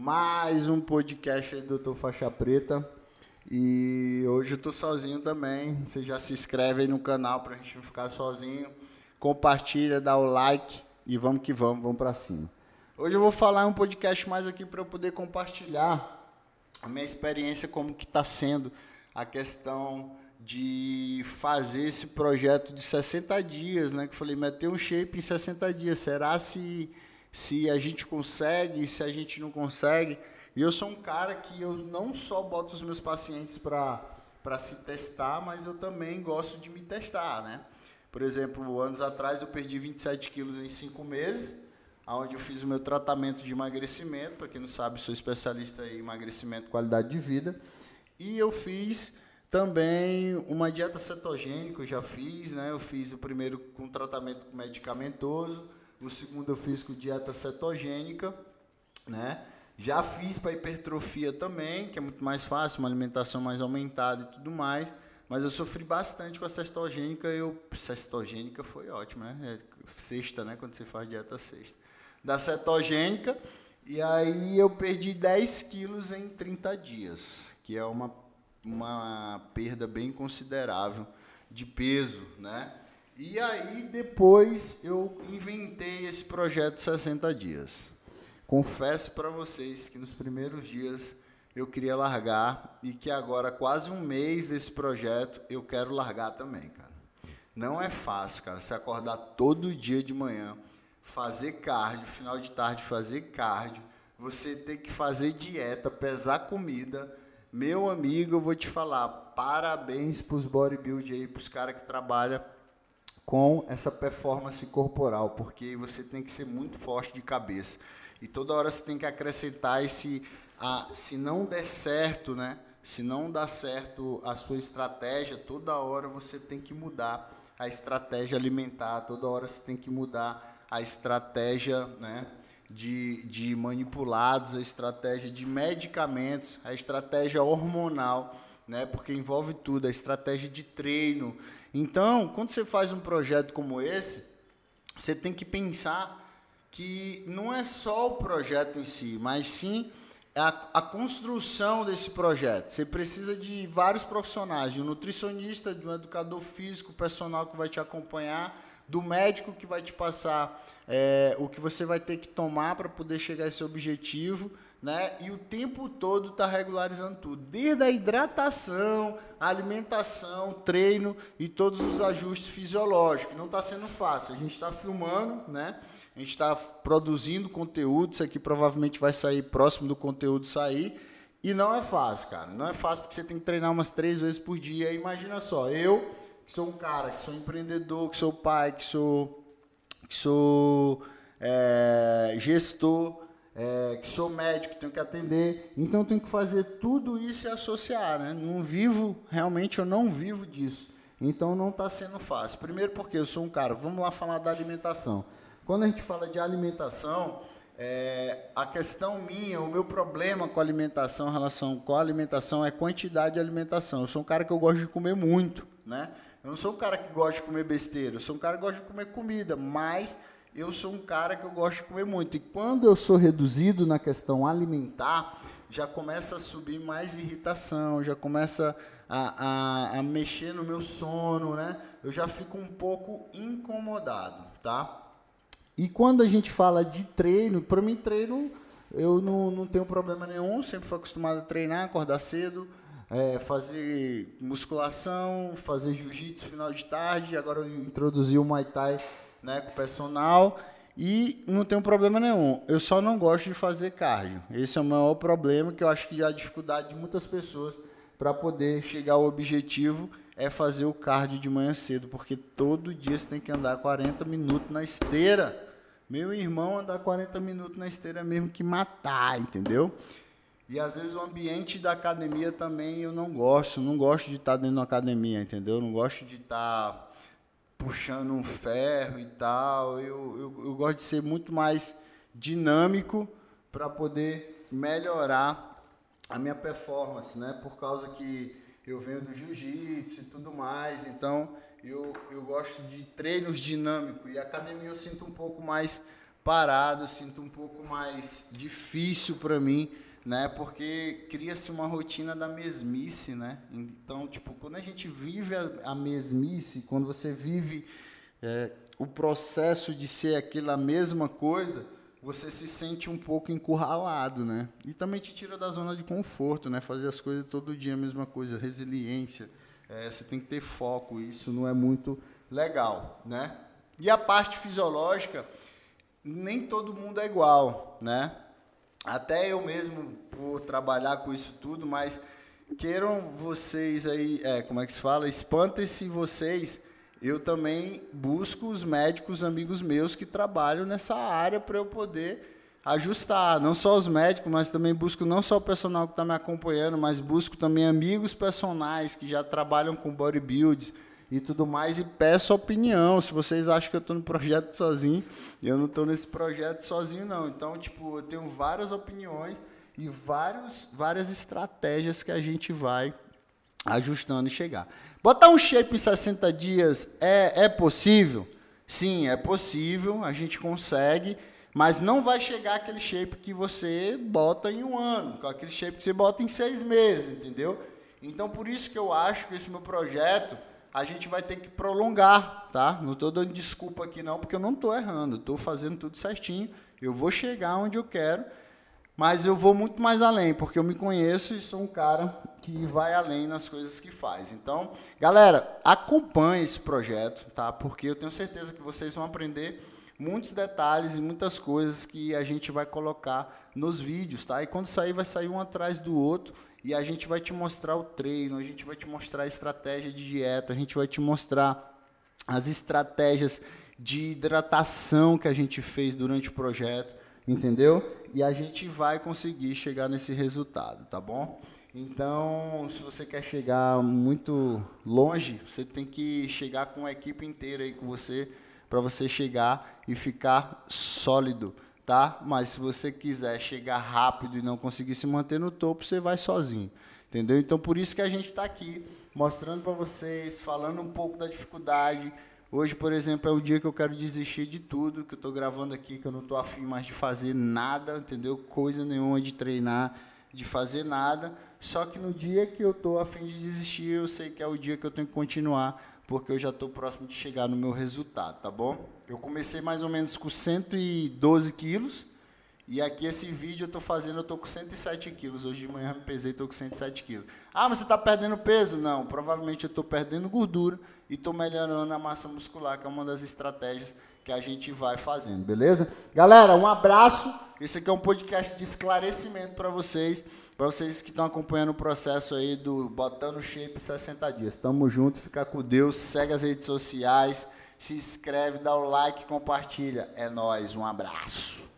mais um podcast do Doutor Faixa Preta. E hoje eu tô sozinho também. Você já se inscreve aí no canal pra gente não ficar sozinho. Compartilha, dá o like e vamos que vamos, vamos pra cima. Hoje eu vou falar um podcast mais aqui para eu poder compartilhar a minha experiência como que tá sendo a questão de fazer esse projeto de 60 dias, né? Que eu falei, meter um shape em 60 dias. Será se se a gente consegue, se a gente não consegue. E eu sou um cara que eu não só boto os meus pacientes para se testar, mas eu também gosto de me testar, né? Por exemplo, anos atrás eu perdi 27 quilos em 5 meses, onde eu fiz o meu tratamento de emagrecimento. Para quem não sabe, sou especialista em emagrecimento e qualidade de vida. E eu fiz também uma dieta cetogênica, eu já fiz, né? Eu fiz o primeiro com tratamento medicamentoso o segundo eu fiz com dieta cetogênica, né? Já fiz para hipertrofia também, que é muito mais fácil, uma alimentação mais aumentada e tudo mais. Mas eu sofri bastante com a cetogênica. Eu, cetogênica foi ótimo, né? É sexta, né? Quando você faz dieta sexta. Da cetogênica. E aí eu perdi 10 quilos em 30 dias, que é uma, uma perda bem considerável de peso, né? E aí depois eu inventei esse projeto 60 dias. Confesso para vocês que nos primeiros dias eu queria largar e que agora quase um mês desse projeto eu quero largar também, cara. Não é fácil, cara, você acordar todo dia de manhã, fazer cardio, final de tarde fazer cardio, você ter que fazer dieta, pesar comida. Meu amigo, eu vou te falar, parabéns pros bodybuilders aí, pros caras que trabalham com essa performance corporal, porque você tem que ser muito forte de cabeça. E toda hora você tem que acrescentar esse a, se não der certo, né? Se não dá certo a sua estratégia, toda hora você tem que mudar a estratégia alimentar, toda hora você tem que mudar a estratégia, né? De, de manipulados, a estratégia de medicamentos, a estratégia hormonal, né? Porque envolve tudo, a estratégia de treino, então, quando você faz um projeto como esse, você tem que pensar que não é só o projeto em si, mas sim a, a construção desse projeto. Você precisa de vários profissionais, de um nutricionista, de um educador físico, personal que vai te acompanhar, do médico que vai te passar é, o que você vai ter que tomar para poder chegar a esse objetivo né? E o tempo todo está regularizando tudo, desde a hidratação, alimentação, treino e todos os ajustes fisiológicos. Não está sendo fácil. A gente está filmando, né? A gente está produzindo conteúdo. Isso aqui provavelmente vai sair próximo do conteúdo sair. E não é fácil, cara. Não é fácil porque você tem que treinar umas três vezes por dia. Imagina só, eu que sou um cara, que sou empreendedor, que sou pai, que sou, que sou é, gestor é, que sou médico, tenho que atender, então tenho que fazer tudo isso e associar, né? Não vivo, realmente eu não vivo disso. Então não está sendo fácil. Primeiro porque eu sou um cara, vamos lá falar da alimentação. Quando a gente fala de alimentação, é, a questão minha, o meu problema com a alimentação, em relação com a alimentação, é quantidade de alimentação. Eu sou um cara que eu gosto de comer muito, né? Eu não sou um cara que gosta de comer besteira, eu sou um cara que gosta de comer comida, mas eu sou um cara que eu gosto de comer muito. E quando eu sou reduzido na questão alimentar, já começa a subir mais irritação, já começa a, a, a mexer no meu sono, né? Eu já fico um pouco incomodado, tá? E quando a gente fala de treino, para mim treino eu não, não tenho problema nenhum, sempre fui acostumado a treinar, acordar cedo, é, fazer musculação, fazer jiu-jitsu final de tarde, agora eu introduzi o Muay Thai né, com o personal e não tenho problema nenhum. Eu só não gosto de fazer cardio. Esse é o maior problema que eu acho que é a dificuldade de muitas pessoas para poder chegar ao objetivo é fazer o cardio de manhã cedo, porque todo dia você tem que andar 40 minutos na esteira. Meu irmão, andar 40 minutos na esteira é mesmo que matar, entendeu? E às vezes o ambiente da academia também eu não gosto, não gosto de estar dentro da academia, entendeu? Eu não gosto de estar puxando um ferro e tal. Eu, eu, eu gosto de ser muito mais dinâmico para poder melhorar a minha performance, né? Por causa que eu venho do jiu-jitsu e tudo mais, então eu, eu gosto de treinos dinâmicos e academia eu sinto um pouco mais parado, sinto um pouco mais difícil para mim, né? Porque cria-se uma rotina da mesmice, né? Então, tipo, quando a gente vive a, a mesmice, quando você vive é, o processo de ser aquela mesma coisa, você se sente um pouco encurralado, né? E também te tira da zona de conforto, né? Fazer as coisas todo dia a mesma coisa, resiliência. É, você tem que ter foco, isso não é muito legal, né? E a parte fisiológica, nem todo mundo é igual, né? Até eu mesmo, por trabalhar com isso tudo, mas queiram vocês aí, é, como é que se fala? Espantem-se vocês eu também busco os médicos amigos meus que trabalham nessa área para eu poder ajustar, não só os médicos, mas também busco não só o personal que está me acompanhando, mas busco também amigos personagens que já trabalham com bodybuilds e tudo mais e peço opinião. Se vocês acham que eu estou no projeto sozinho, eu não estou nesse projeto sozinho não. Então, tipo, eu tenho várias opiniões e vários, várias estratégias que a gente vai ajustando e chegar. Botar um shape em 60 dias é, é possível? Sim, é possível, a gente consegue, mas não vai chegar aquele shape que você bota em um ano, aquele shape que você bota em seis meses, entendeu? Então, por isso que eu acho que esse meu projeto a gente vai ter que prolongar, tá? Não estou dando desculpa aqui não, porque eu não estou errando, estou fazendo tudo certinho, eu vou chegar onde eu quero, mas eu vou muito mais além, porque eu me conheço e sou um cara que vai além nas coisas que faz. Então, galera, acompanhe esse projeto, tá? Porque eu tenho certeza que vocês vão aprender muitos detalhes e muitas coisas que a gente vai colocar nos vídeos, tá? E quando sair, vai sair um atrás do outro e a gente vai te mostrar o treino, a gente vai te mostrar a estratégia de dieta, a gente vai te mostrar as estratégias de hidratação que a gente fez durante o projeto entendeu? E a gente vai conseguir chegar nesse resultado, tá bom? Então, se você quer chegar muito longe, você tem que chegar com a equipe inteira aí com você para você chegar e ficar sólido, tá? Mas se você quiser chegar rápido e não conseguir se manter no topo, você vai sozinho. Entendeu? Então por isso que a gente está aqui mostrando para vocês, falando um pouco da dificuldade, Hoje, por exemplo, é o dia que eu quero desistir de tudo que eu estou gravando aqui, que eu não estou afim mais de fazer nada, entendeu? Coisa nenhuma de treinar, de fazer nada. Só que no dia que eu estou afim de desistir, eu sei que é o dia que eu tenho que continuar, porque eu já estou próximo de chegar no meu resultado, tá bom? Eu comecei mais ou menos com 112 quilos, e aqui esse vídeo eu estou fazendo, eu estou com 107 quilos. Hoje de manhã me pesei, estou com 107 quilos. Ah, mas você está perdendo peso? Não, provavelmente eu estou perdendo gordura e estou melhorando a massa muscular, que é uma das estratégias que a gente vai fazendo, beleza? Galera, um abraço. Esse aqui é um podcast de esclarecimento para vocês, para vocês que estão acompanhando o processo aí do Botando Shape 60 dias. Tamo junto, fica com Deus, segue as redes sociais, se inscreve, dá o like, compartilha. É nós, um abraço.